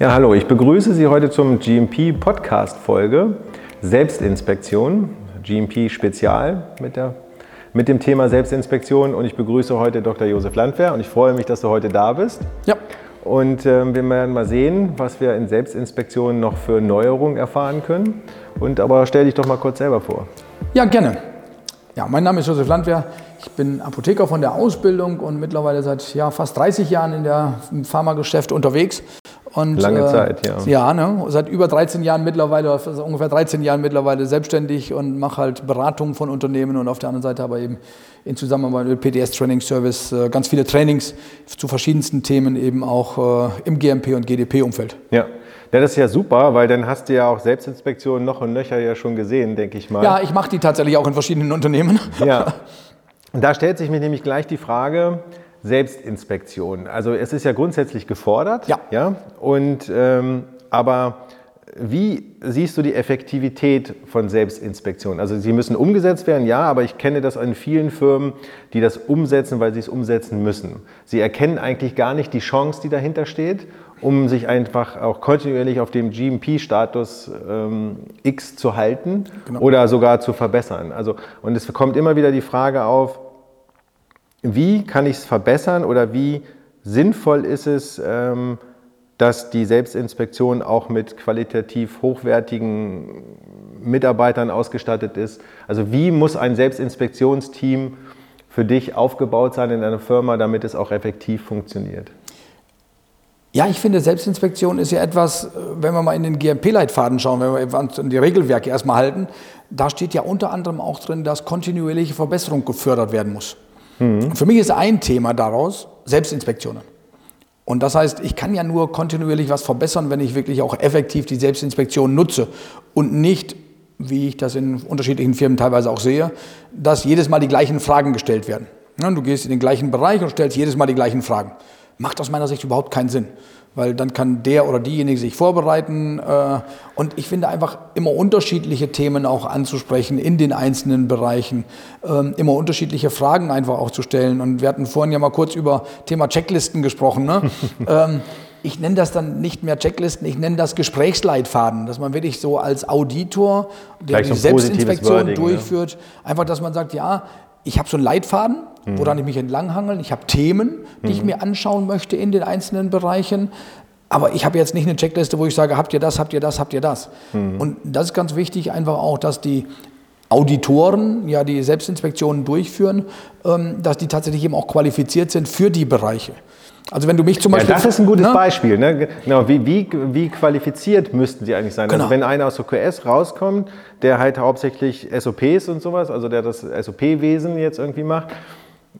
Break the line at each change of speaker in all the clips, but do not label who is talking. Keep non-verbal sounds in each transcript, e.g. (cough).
Ja, hallo, ich begrüße Sie heute zum GMP Podcast Folge Selbstinspektion, GMP Spezial mit, der, mit dem Thema Selbstinspektion und ich begrüße heute Dr. Josef Landwehr und ich freue mich, dass du heute da bist.
Ja.
Und äh, wir werden mal sehen, was wir in Selbstinspektionen noch für Neuerungen erfahren können. Und aber stell dich doch mal kurz selber vor.
Ja, gerne. Ja, mein Name ist Josef Landwehr. Ich bin Apotheker von der Ausbildung und mittlerweile seit ja, fast 30 Jahren in der Pharmageschäft unterwegs und,
Lange äh, Zeit, ja.
Ja, ne? seit über 13 Jahren mittlerweile, also ungefähr 13 Jahren mittlerweile selbstständig und mache halt Beratungen von Unternehmen und auf der anderen Seite aber eben in Zusammenarbeit mit PDS Training Service äh, ganz viele Trainings zu verschiedensten Themen eben auch äh, im GMP und GDP-Umfeld.
Ja. Ja, das ist ja super, weil dann hast du ja auch Selbstinspektionen noch und nöcher ja schon gesehen, denke ich mal.
Ja, ich mache die tatsächlich auch in verschiedenen Unternehmen.
Ja. Und (laughs) da stellt sich mir nämlich gleich die Frage, Selbstinspektion. Also es ist ja grundsätzlich gefordert.
Ja.
ja? Und, ähm, aber wie siehst du die Effektivität von Selbstinspektionen? Also sie müssen umgesetzt werden, ja, aber ich kenne das an vielen Firmen, die das umsetzen, weil sie es umsetzen müssen. Sie erkennen eigentlich gar nicht die Chance, die dahinter steht, um sich einfach auch kontinuierlich auf dem GMP-Status ähm, X zu halten genau. oder sogar zu verbessern. Also, und es kommt immer wieder die Frage auf, wie kann ich es verbessern oder wie sinnvoll ist es, ähm, dass die Selbstinspektion auch mit qualitativ hochwertigen Mitarbeitern ausgestattet ist. Also wie muss ein Selbstinspektionsteam für dich aufgebaut sein in einer Firma, damit es auch effektiv funktioniert?
Ja, ich finde, Selbstinspektion ist ja etwas, wenn wir mal in den GMP-Leitfaden schauen, wenn wir uns die Regelwerke erstmal halten, da steht ja unter anderem auch drin, dass kontinuierliche Verbesserung gefördert werden muss. Mhm. Für mich ist ein Thema daraus Selbstinspektionen. Und das heißt, ich kann ja nur kontinuierlich was verbessern, wenn ich wirklich auch effektiv die Selbstinspektion nutze und nicht, wie ich das in unterschiedlichen Firmen teilweise auch sehe, dass jedes Mal die gleichen Fragen gestellt werden. Du gehst in den gleichen Bereich und stellst jedes Mal die gleichen Fragen. Macht aus meiner Sicht überhaupt keinen Sinn weil dann kann der oder diejenige sich vorbereiten. Äh, und ich finde einfach immer unterschiedliche Themen auch anzusprechen in den einzelnen Bereichen, ähm, immer unterschiedliche Fragen einfach auch zu stellen. Und wir hatten vorhin ja mal kurz über Thema Checklisten gesprochen. Ne? (laughs) Ähm, ich nenne das dann nicht mehr Checklisten, ich nenne das Gesprächsleitfaden, dass man wirklich so als Auditor, der die Selbstinspektion Wording, durchführt, ja. einfach, dass man sagt, ja, ich habe so einen Leitfaden, mhm. woran ich mich entlanghangeln. Ich habe Themen, die mhm. ich mir anschauen möchte in den einzelnen Bereichen. Aber ich habe jetzt nicht eine Checkliste, wo ich sage, habt ihr das, habt ihr das, habt ihr das. Mhm. Und das ist ganz wichtig, einfach auch, dass die Auditoren, ja, die Selbstinspektionen durchführen, ähm, dass die tatsächlich eben auch qualifiziert sind für die Bereiche. Also wenn du mich zum Beispiel...
Ja, das ist ein gutes ne? Beispiel. Ne? Genau, wie, wie, wie qualifiziert müssten sie eigentlich sein? Also genau. Also wenn einer aus OQS rauskommt, der halt hauptsächlich SOPs und sowas, also der das SOP-Wesen jetzt irgendwie macht,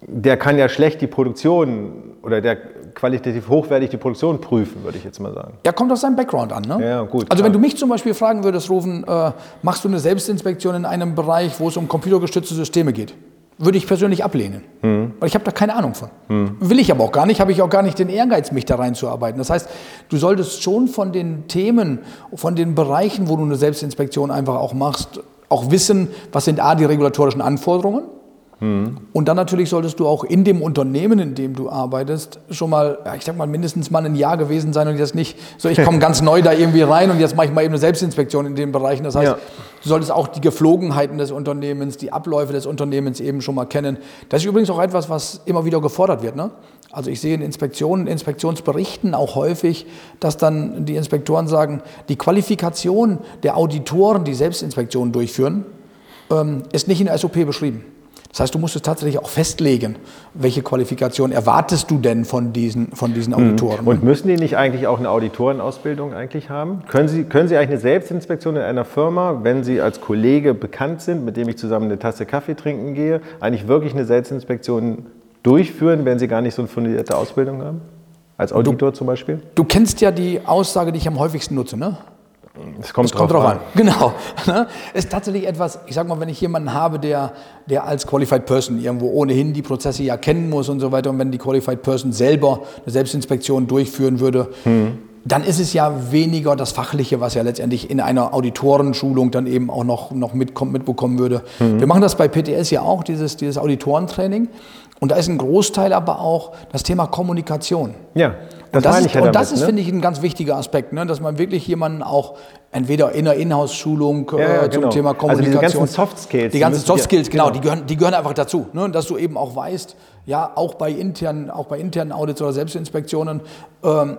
der kann ja schlecht die Produktion oder der qualitativ hochwertig die Produktion prüfen, würde ich jetzt mal sagen.
Ja, kommt aus seinem Background an. Ne?
Ja, gut.
Also wenn du mich zum Beispiel fragen würdest, Rufen, äh, machst du eine Selbstinspektion in einem Bereich, wo es um computergestützte Systeme geht? Würde ich persönlich ablehnen. Mhm. Weil ich habe da keine Ahnung von. Mhm. Will ich aber auch gar nicht, habe ich auch gar nicht den Ehrgeiz, mich da reinzuarbeiten. Das heißt, du solltest schon von den Themen, von den Bereichen, wo du eine Selbstinspektion einfach auch machst, auch wissen, was sind A, die regulatorischen Anforderungen, Mhm. Und dann natürlich solltest du auch in dem Unternehmen, in dem du arbeitest, schon mal, ich sag mal, mindestens mal ein Jahr gewesen sein und jetzt nicht so, ich komme ganz neu da irgendwie rein und jetzt mache ich mal eben eine Selbstinspektion in den Bereichen. Das heißt, ja. du solltest auch die Geflogenheiten des Unternehmens, die Abläufe des Unternehmens eben schon mal kennen. Das ist übrigens auch etwas, was immer wieder gefordert wird. Ne? Also ich sehe in Inspektionen, Inspektionsberichten auch häufig, dass dann die Inspektoren sagen, die Qualifikation der Auditoren, die Selbstinspektionen durchführen, ähm, ist nicht in der SOP beschrieben. Das heißt, du musst es tatsächlich auch festlegen, welche Qualifikation erwartest du denn von diesen, von diesen mhm. Auditoren.
Und müssen die nicht eigentlich auch eine Auditorenausbildung eigentlich haben? Können sie, können sie eigentlich eine Selbstinspektion in einer Firma, wenn sie als Kollege bekannt sind, mit dem ich zusammen eine Tasse Kaffee trinken gehe, eigentlich wirklich eine Selbstinspektion durchführen, wenn sie gar nicht so eine fundierte Ausbildung haben? Als Auditor
du,
zum Beispiel?
Du kennst ja die Aussage, die ich am häufigsten nutze, ne?
Es kommt, kommt drauf an. an.
Genau. (laughs) Ne? Es ist tatsächlich etwas, ich sage mal, wenn ich jemanden habe, der, der als Qualified Person irgendwo ohnehin die Prozesse ja kennen muss und so weiter, und wenn die Qualified Person selber eine Selbstinspektion durchführen würde, hm. dann ist es ja weniger das Fachliche, was ja letztendlich in einer Auditorenschulung dann eben auch noch, noch mitkommt, mitbekommen würde. Hm. Wir machen das bei PTS ja auch, dieses, dieses Auditorentraining. Und da ist ein Großteil aber auch das Thema Kommunikation.
Ja.
Und das,
meine
ist,
ich ja
und
damit,
das ist,
ne?
finde ich, ein ganz wichtiger Aspekt, ne? dass man wirklich jemanden auch entweder in der Inhouse-Schulung äh,
Ja, ja,
zum
genau.
Thema
Also
Kommunikation.
ganzen Soft Skills,
Die
die
ganzen Soft Skills, genau,
genau.
Die, gehören, die gehören einfach dazu. Ne? Und dass du eben auch weißt, ja, auch bei internen, auch bei internen Audits oder Selbstinspektionen, ähm,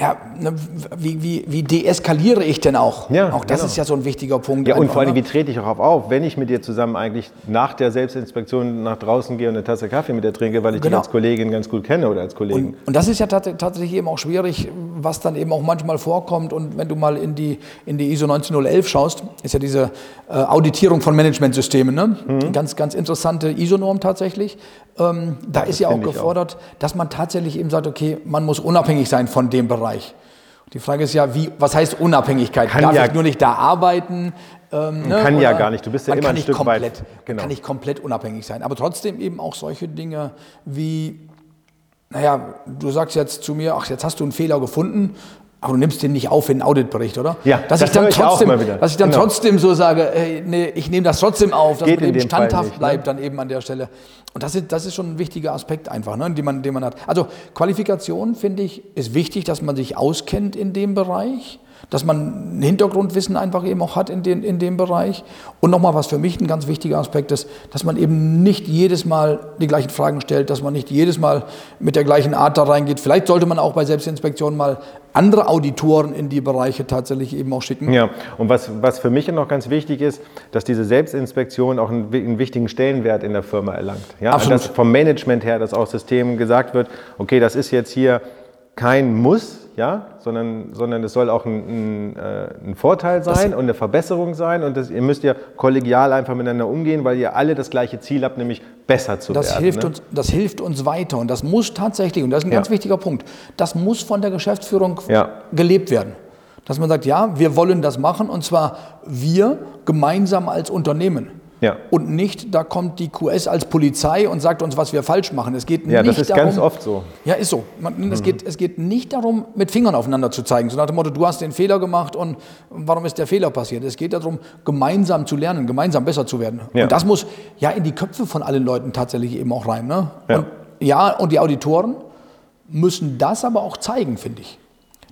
ja, ne, wie, wie, wie deeskaliere ich denn auch?
Ja,
auch das
genau.
ist ja so ein wichtiger Punkt.
Ja, und vor allem,
ne?
wie trete ich auch auf, wenn ich mit dir zusammen eigentlich nach der Selbstinspektion nach draußen gehe und eine Tasse Kaffee mit dir trinke, weil ich
Genau.
dich als Kollegin ganz gut kenne oder als Kollegen.
Und das ist ja tats tatsächlich eben auch schwierig, was dann eben auch manchmal vorkommt. Und wenn du mal in die, in die ISO 19011 schaust, ist ja diese äh, Auditierung von Managementsystemen, ne?
Mhm.
ganz, ganz interessante ISO-Norm tatsächlich. Ähm, da ist ja auch
ich auch.
gefordert, dass man tatsächlich eben sagt, okay, man muss unabhängig sein von dem Bereich. Die Frage ist ja, wie, was heißt Unabhängigkeit?
Kann
Darf
ja-
ich nur nicht da arbeiten? Ähm, ne?
kann ja
Oder
gar nicht. Du bist ja immer ein Stück
komplett,
weit- genau.
kann nicht komplett unabhängig sein. Aber trotzdem eben auch solche Dinge wie naja, du sagst jetzt zu mir, ach, jetzt hast du einen Fehler gefunden, aber du nimmst den nicht auf in den Auditbericht, oder?
Ja,
dass
das
ich dann
ich auch
trotzdem,
mal wieder.
dass ich dann
Genau.
trotzdem so sage, ey, nee, ich nehme das trotzdem auf, dass
Geht
man eben standhaft
nicht, ne?
bleibt dann eben an der Stelle. Und das ist, das ist schon ein wichtiger Aspekt einfach, ne, den, man, den man hat. Also Qualifikation, finde ich, ist wichtig, dass man sich auskennt in dem Bereich, dass man ein Hintergrundwissen einfach eben auch hat in, den, in dem Bereich. Und nochmal, was für mich ein ganz wichtiger Aspekt ist, dass man eben nicht jedes Mal die gleichen Fragen stellt, dass man nicht jedes Mal mit der gleichen Art da reingeht. Vielleicht sollte man auch bei Selbstinspektionen mal andere Auditoren in die Bereiche tatsächlich eben auch schicken.
Ja, und was, was für mich noch ganz wichtig ist, dass diese Selbstinspektion auch einen, einen wichtigen Stellenwert in der Firma erlangt. Ja,
Absolut.
Dass vom Management her, dass auch Systemen gesagt wird, okay, das ist jetzt hier kein Muss, ja, sondern, sondern es soll auch ein, ein, äh, ein Vorteil sein und eine Verbesserung sein und das, ihr müsst ja kollegial einfach miteinander umgehen, weil ihr alle das gleiche Ziel habt, nämlich besser zu
Das
werden.
hilft,
ne?
uns, das hilft uns weiter und das muss tatsächlich, und das ist ein
Ja.
ganz wichtiger Punkt, das muss von der Geschäftsführung
Ja.
gelebt werden. Dass man sagt, ja, wir wollen das machen und zwar wir gemeinsam als Unternehmen.
Ja.
Und nicht, da kommt die QS als Polizei und sagt uns, was wir falsch machen. Es geht
Ja,
nicht
das ist
darum,
ganz oft so.
Ja, ist so. Man, es, geht, es geht nicht darum, mit Fingern aufeinander zu zeigen, so nach dem Motto, du hast den Fehler gemacht und warum ist der Fehler passiert? Es geht darum, gemeinsam zu lernen, gemeinsam besser zu werden.
Ja.
Und das muss ja in die Köpfe von allen Leuten tatsächlich eben auch rein. Ne?
Ja.
Und, ja, und die Auditoren müssen das aber auch zeigen, finde ich.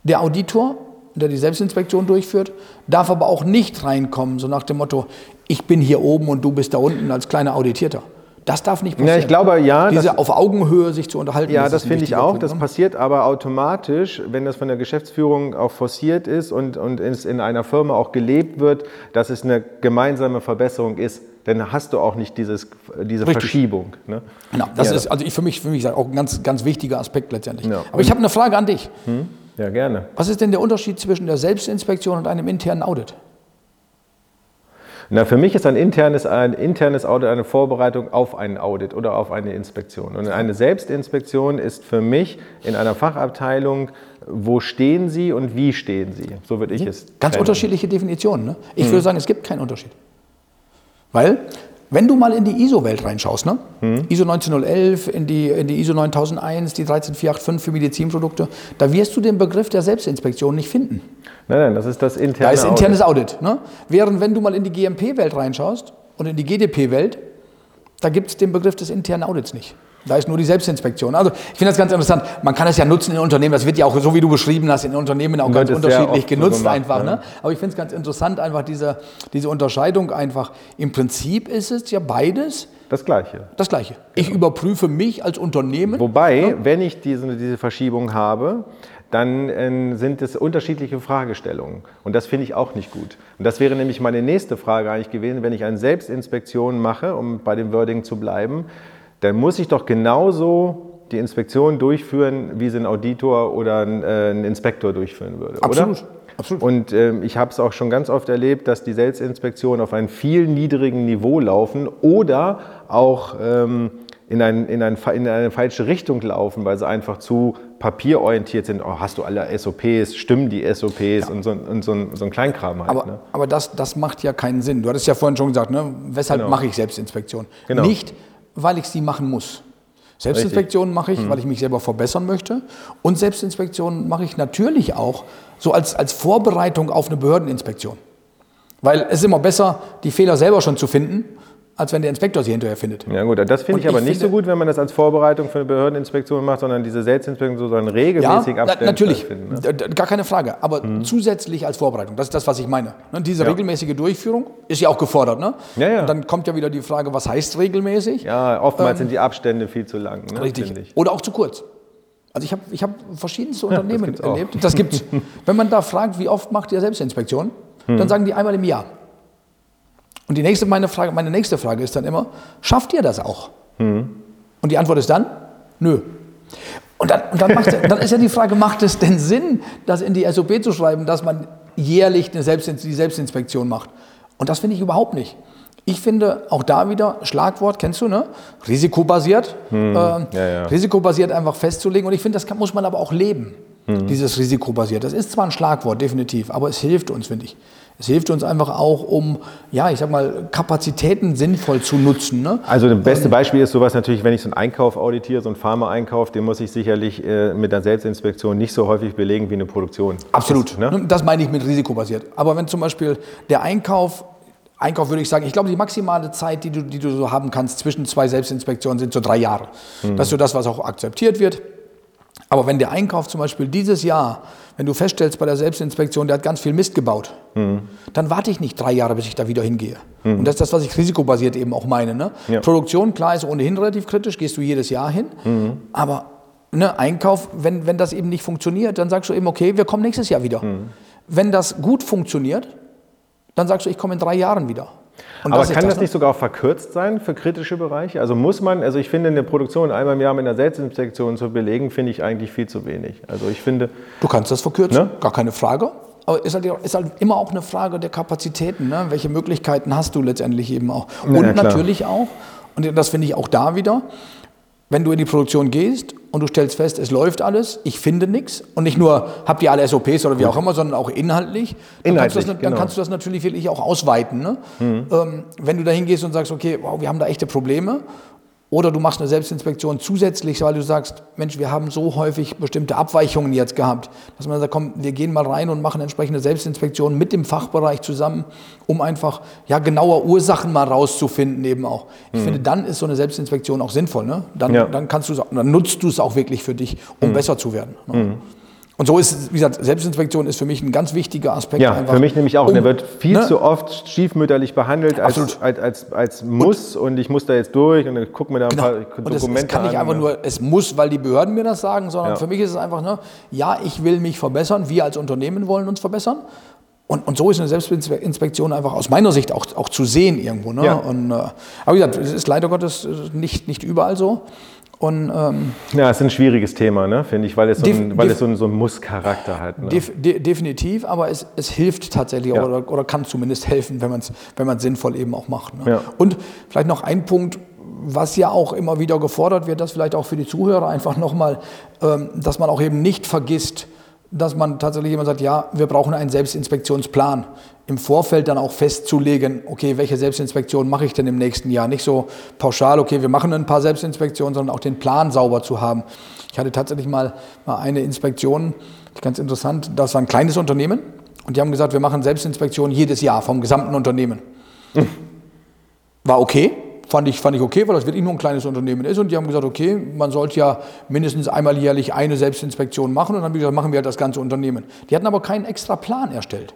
Der Auditor, der die Selbstinspektion durchführt, darf aber auch nicht reinkommen, so nach dem Motto, ich bin hier oben und du bist da unten als kleiner Auditierter. Das darf nicht passieren.
Ja, ich glaube, ja,
Diese auf Augenhöhe sich zu unterhalten.
Ja, das finde ich auch.
Punkt,
das
ne?
passiert aber automatisch, wenn das von der Geschäftsführung auch forciert ist und, und es in einer Firma auch gelebt wird, dass es eine gemeinsame Verbesserung ist. Dann hast du auch nicht dieses, diese
Richtig.
Verschiebung. Ne?
Genau, das
Ja.
ist also ich, für mich, für mich auch ein ganz, ganz wichtiger Aspekt letztendlich.
Ja.
Aber ich habe eine Frage an dich.
Ja, gerne.
Was ist denn der Unterschied zwischen der Selbstinspektion und einem internen Audit?
Na, für mich ist ein internes, ein internes Audit eine Vorbereitung auf einen Audit oder auf eine Inspektion. Und eine Selbstinspektion ist für mich in einer Fachabteilung, wo stehen Sie und wie stehen Sie? So würde ich es
Ganz
trennen.
unterschiedliche Definitionen. Ne? Ich
Mhm.
würde sagen, es gibt keinen Unterschied. Weil, wenn du mal in die ISO-Welt reinschaust, ne?
Mhm.
ISO 19011, in die, in die ISO 9001, die 13485 für Medizinprodukte, da wirst du den Begriff der Selbstinspektion nicht finden.
Nein, nein, das ist das interne
Da ist
Audit.
internes Audit. Ne? Während wenn du mal in die GMP-Welt reinschaust und in die GDP-Welt, da gibt es den Begriff des internen Audits nicht. Da ist nur die Selbstinspektion. Also ich finde das ganz interessant. Man kann es ja nutzen in Unternehmen. Das wird ja auch, so wie du beschrieben hast, in Unternehmen auch ganz unterschiedlich
oft so
genutzt
gemacht,
einfach.
ne?
Ne? Aber ich finde es ganz interessant, einfach diese, diese Unterscheidung einfach. Im Prinzip ist es ja beides
Das Gleiche.
das Gleiche. Ich überprüfe mich als Unternehmen.
Wobei, wenn ich diese, diese Verschiebung habe, dann äh, sind es unterschiedliche Fragestellungen. Und das finde ich auch nicht gut. Und das wäre nämlich meine nächste Frage eigentlich gewesen, wenn ich eine Selbstinspektion mache, um bei dem Wording zu bleiben, dann muss ich doch genauso die Inspektion durchführen, wie sie ein Auditor oder ein, äh, ein Inspektor durchführen würde.
Absolut.
Oder?
Absolut.
Und ähm, ich habe es auch schon ganz oft erlebt, dass die Selbstinspektionen auf einem viel niedrigen Niveau laufen oder auch ähm, in, ein, in, ein, in eine falsche Richtung laufen, weil sie einfach zu papierorientiert sind. Oh, hast du alle SOPs? Stimmen die SOPs? Und, so, und so, ein, so ein Kleinkram halt.
Aber,
ne?
aber das, das macht ja keinen Sinn. Du hattest ja vorhin schon gesagt, ne? weshalb
Genau.
mache ich Selbstinspektion?
Genau.
Nicht, weil ich sie machen muss. Selbstinspektion mache
Hm.
ich, weil ich mich selber verbessern möchte. Und Selbstinspektion mache ich natürlich auch so als, als Vorbereitung auf eine Behördeninspektion. Weil es ist immer besser, die Fehler selber schon zu finden, als wenn der Inspektor sie hinterher findet.
Ja gut, das finde
Und
ich aber
ich
nicht so gut, wenn man das als Vorbereitung für eine Behördeninspektion macht, sondern diese Selbstinspektion sozusagen regelmäßig
na-
Abständen
natürlich,
ne?
Gar keine Frage. Aber zusätzlich als Vorbereitung, das ist das, was ich meine. Ne, diese
Ja.
regelmäßige Durchführung ist ja auch gefordert. Ne?
Ja, ja.
Und dann kommt ja wieder die Frage, was heißt regelmäßig?
Ja, oftmals sind die Abstände viel zu lang, ne,
Ähm, Richtig.
ich.
Oder auch zu kurz. Also ich habe ich hab verschiedenste Unternehmen
gibt's auch.
erlebt. Das gibt's. (laughs) Wenn man da fragt, wie oft macht ihr Selbstinspektion,
Hm.
dann sagen die einmal im Jahr. Und die nächste, meine, Frage, meine nächste Frage ist dann immer, schafft ihr das auch?
Hm.
Und die Antwort ist dann, nö. Und dann, und dann, macht, (laughs) dann ist ja die Frage, macht es denn Sinn, das in die SOP zu schreiben, dass man jährlich eine Selbst, die Selbstinspektion macht? Und das finde ich überhaupt nicht. Ich finde auch da wieder, Schlagwort, kennst du, ne? Risikobasiert. Ähm,
ja, ja.
Risikobasiert einfach festzulegen. Und ich finde, das kann, muss man aber auch leben, dieses Risikobasiert. Das ist zwar ein Schlagwort, definitiv, aber es hilft uns, finde ich. Es hilft uns einfach auch, um, ja, ich sag mal, Kapazitäten sinnvoll zu nutzen. Ne?
Also das beste Beispiel ist sowas natürlich, wenn ich so einen Einkauf auditiere, so einen Pharma-Einkauf, den muss ich sicherlich äh, mit einer Selbstinspektion nicht so häufig belegen wie eine Produktion.
Absolut.
Das, ne?
Das meine ich mit risikobasiert. Aber wenn zum Beispiel der Einkauf, Einkauf würde ich sagen, ich glaube, die maximale Zeit, die du, die du so haben kannst zwischen zwei Selbstinspektionen, sind so drei Jahre. Das ist so das, was auch akzeptiert wird. Aber wenn der Einkauf zum Beispiel dieses Jahr, wenn du feststellst bei der Selbstinspektion, der hat ganz viel Mist gebaut, dann warte ich nicht drei Jahre, bis ich da wieder hingehe. Und das ist das, was ich risikobasiert eben auch meine. Ne?
Ja.
Produktion, klar, ist ohnehin relativ kritisch, gehst du jedes Jahr hin. Aber ne, Einkauf, wenn, wenn das eben nicht funktioniert, dann sagst du eben, okay, wir kommen nächstes Jahr wieder. Wenn das gut funktioniert, dann sagst du, ich komme in drei Jahren wieder. Und
Aber kann das,
ne?
nicht sogar auch verkürzt sein für kritische Bereiche? Also muss man, also ich finde, eine Produktion einmal im Jahr mit einer Selbstinspektion zu belegen, finde ich eigentlich viel zu wenig. Also ich finde,
Du kannst das verkürzen,
Ne?
gar keine Frage. Aber ist halt, ist halt immer auch eine Frage der Kapazitäten. Ne? Welche Möglichkeiten hast du letztendlich eben auch? Und
ja,
natürlich auch, und das finde ich auch da wieder, wenn du in die Produktion gehst und du stellst fest, es läuft alles, ich finde nichts und nicht nur habt ihr alle SOPs oder wie auch immer, sondern auch inhaltlich, dann, kannst, du das,
Inhaltlich,
dann
genau.
kannst du das natürlich wirklich auch ausweiten. Ne? Ähm, wenn du da hingehst und sagst, okay, wow, wir haben da echte Probleme oder du machst eine Selbstinspektion zusätzlich, weil du sagst, Mensch, wir haben so häufig bestimmte Abweichungen jetzt gehabt, dass man sagt, komm, wir gehen mal rein und machen entsprechende Selbstinspektionen mit dem Fachbereich zusammen, um einfach ja, genauer Ursachen mal rauszufinden eben auch. Ich finde, dann ist so eine Selbstinspektion auch sinnvoll. Ne? Dann,
Mhm. Ja.
dann, kannst dann nutzt du es auch wirklich für dich, um besser zu werden. Ne?
Mhm.
Und so ist, wie gesagt, Selbstinspektion ist für mich ein ganz wichtiger Aspekt.
ja,
einfach,
für mich nämlich auch.
um-
der wird viel
ne?
zu oft stiefmütterlich behandelt als, als, als, als Muss und, ich muss da jetzt durch und dann guck mir da ein
Genau.
paar
Und
Dokumente
es kann nicht
an.
einfach
ne?
nur, es muss, weil die Behörden mir das sagen, sondern
Ja.
für mich ist es einfach, ne, ja, ich will mich verbessern, wir als Unternehmen wollen uns verbessern. Und, und so ist eine Selbstinspektion einfach aus meiner Sicht auch, auch zu sehen irgendwo. Ne?
Ja.
Und, äh, aber wie gesagt, es ist leider Gottes nicht, nicht überall so. Und ähm,
Ja, es ist ein schwieriges Thema, ne, finde ich, weil es so ein, weil es so einen, so einen Muss-Charakter hat. Ne?
def, de, definitiv, aber es, es hilft tatsächlich
Ja.
oder, oder kann zumindest helfen, wenn man es wenn man's sinnvoll eben auch macht. Ne?
Ja.
Und vielleicht noch ein Punkt, was ja auch immer wieder gefordert wird, das vielleicht auch für die Zuhörer einfach nochmal, ähm, dass man auch eben nicht vergisst, dass man tatsächlich immer sagt, ja, wir brauchen einen Selbstinspektionsplan. Im Vorfeld dann auch festzulegen, okay, welche Selbstinspektion mache ich denn im nächsten Jahr? Nicht so pauschal, okay, wir machen ein paar Selbstinspektionen, sondern auch den Plan sauber zu haben. Ich hatte tatsächlich mal, mal eine Inspektion, ganz interessant, das war ein kleines Unternehmen und die haben gesagt, wir machen Selbstinspektionen jedes Jahr vom gesamten Unternehmen. War okay, fand ich, fand ich okay, weil das wirklich nur ein kleines Unternehmen ist. Und die haben gesagt, okay, man sollte ja mindestens einmal jährlich eine Selbstinspektion machen. Und dann haben die gesagt, machen wir halt das ganze Unternehmen. Die hatten aber keinen extra Plan erstellt.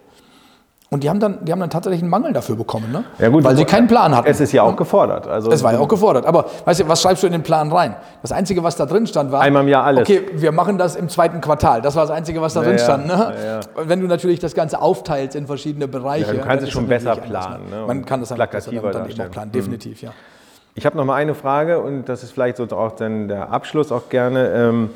Und die haben dann, die haben dann tatsächlich einen Mangel dafür bekommen, ne?
Ja, gut,
weil sie keinen Plan hatten.
Es ist ja auch gefordert. Also
Es war ja auch gefordert. Aber weißt du, was schreibst du in den Plan rein? Das Einzige, was da drin stand, war.
Einmal im Jahr alles.
Okay, wir machen das im zweiten Quartal. Das war das Einzige, was da drin stand. Ne?
Ja,
Wenn du natürlich das Ganze aufteilst in verschiedene Bereiche.
Ja, du kannst
dann
es schon besser planen, ne?
Man
Und
kann das einfach besser dann, dann eben auch planen.
Mhm.
Definitiv, ja.
Ich habe noch mal eine Frage und das ist vielleicht so auch dann der Abschluss auch gerne. Ähm,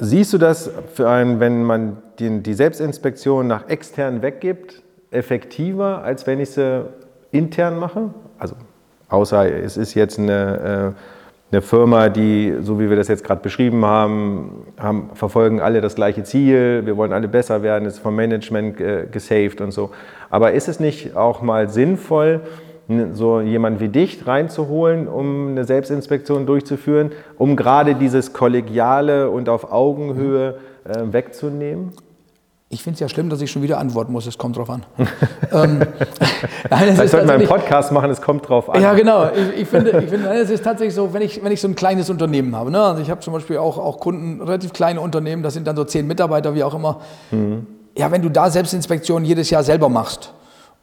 siehst du das für einen, wenn man die, die Selbstinspektion nach extern weggibt, effektiver, als wenn ich sie intern mache? Also außer es ist jetzt eine, äh, eine Firma, die, so wie wir das jetzt gerade beschrieben haben, haben, verfolgen alle das gleiche Ziel, wir wollen alle besser werden, ist vom Management äh, gesaved und so. Aber ist es nicht auch mal sinnvoll, so jemand wie dich reinzuholen, um eine Selbstinspektion durchzuführen, um gerade dieses Kollegiale und auf Augenhöhe äh, wegzunehmen?
Ich finde es ja schlimm, dass ich schon wieder antworten muss. Es kommt drauf an. (laughs)
ähm, (laughs) nein, Vielleicht sollten wir einen Podcast machen, es kommt drauf an.
Ja, genau. Ich, ich finde, ich finde, es ist tatsächlich so, wenn ich, wenn ich so ein kleines Unternehmen habe. Ne? Also ich habe zum Beispiel auch, auch Kunden, relativ kleine Unternehmen, das sind dann so zehn Mitarbeiter, wie auch immer. Mhm. Ja, wenn du da Selbstinspektionen jedes Jahr selber machst,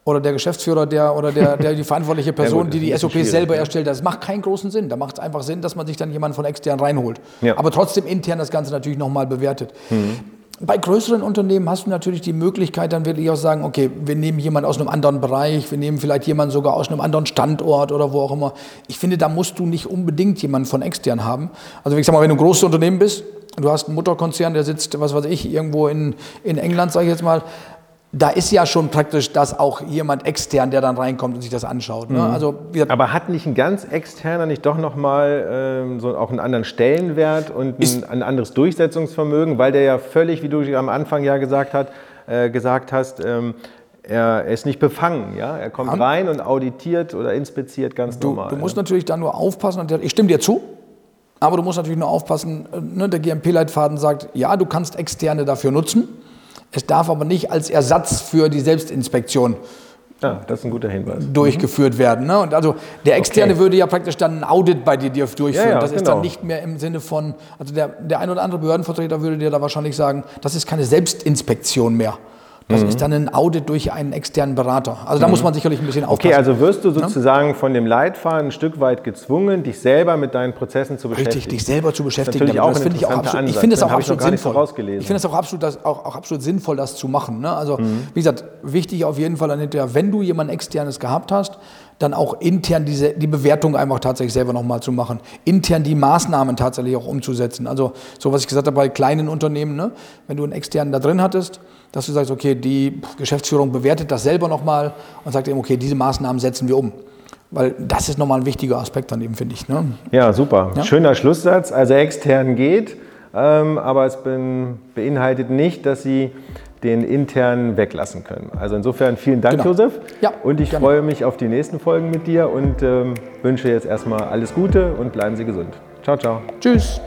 oder der Geschäftsführer der, oder der, der die verantwortliche (laughs) Person, ja, gut, die die SOPs selber ja. erstellt, das macht keinen großen Sinn. Da macht es einfach Sinn, dass man sich dann jemanden von extern reinholt. Ja. Aber trotzdem intern das Ganze natürlich nochmal bewertet. Mhm. Bei größeren Unternehmen hast du natürlich die Möglichkeit, dann wirklich auch sagen, okay, wir nehmen jemanden aus einem anderen Bereich, wir nehmen vielleicht jemanden sogar aus einem anderen Standort oder wo auch immer. Ich finde, da musst du nicht unbedingt jemanden von extern haben. Also ich sag mal, wenn du ein großes Unternehmen bist, du hast einen Mutterkonzern, der sitzt, was weiß ich, irgendwo in, in England, sage ich jetzt mal, da ist ja schon praktisch, dass auch jemand extern, der dann reinkommt und sich das anschaut. Ne?
Mhm. Also, Aber hat nicht ein ganz externer nicht doch nochmal ähm, so auch einen anderen Stellenwert und ein, ein, anderes Durchsetzungsvermögen, weil der ja völlig, wie du am Anfang ja gesagt, hat, äh, gesagt hast, ähm, er, ist nicht befangen, ja? er kommt rein und auditiert oder inspiziert ganz
du,
normal.
Du musst ja. natürlich dann nur aufpassen, ich stimme dir zu, aber du musst natürlich nur aufpassen, äh, ne, der GMP-Leitfaden sagt, ja, du kannst Externe dafür nutzen, es darf aber nicht als Ersatz für die Selbstinspektion
ja, das ist ein guter Hinweis.
durchgeführt mhm. werden. Ne? Und also der Externe okay. würde ja praktisch dann ein Audit bei dir durchführen. Ja, ja, das genau. ist dann genau. nicht mehr im Sinne von, also der, der ein oder andere Behördenvertreter würde dir da wahrscheinlich sagen, das ist keine Selbstinspektion mehr. Das mhm. ist dann ein Audit durch einen externen Berater. Also da mhm. muss man sicherlich ein bisschen aufpassen.
Okay, also wirst du sozusagen ja? von dem Leitfaden ein Stück weit gezwungen, dich selber mit deinen Prozessen zu beschäftigen.
Richtig, dich selber zu beschäftigen. Das, das finde ich auch absolut, ich finde es auch absolut sinnvoll. ich finde es auch absolut, das, auch, auch, absolut sinnvoll, das zu machen. Ne? Also mhm. wie gesagt, wichtig auf jeden Fall wenn du jemand externes gehabt hast, dann auch intern diese, die Bewertung einfach tatsächlich selber nochmal zu machen, intern die Maßnahmen tatsächlich auch umzusetzen. Also so was ich gesagt habe bei kleinen Unternehmen, ne? wenn du einen externen da drin hattest, dass du sagst, okay, die Geschäftsführung bewertet das selber nochmal und sagt eben, okay, diese Maßnahmen setzen wir um. Weil das ist nochmal ein wichtiger Aspekt daneben, finde ich. Ne?
Ja, super. Ja? Schöner Schlusssatz. Also extern geht, ähm, aber es beinhaltet nicht, dass Sie den intern weglassen können. Also insofern vielen Dank, genau. Josef. Ja, und ich gerne. freue mich auf die nächsten Folgen mit dir und ähm, wünsche jetzt erstmal alles Gute und bleiben Sie gesund. Ciao, ciao.
Tschüss.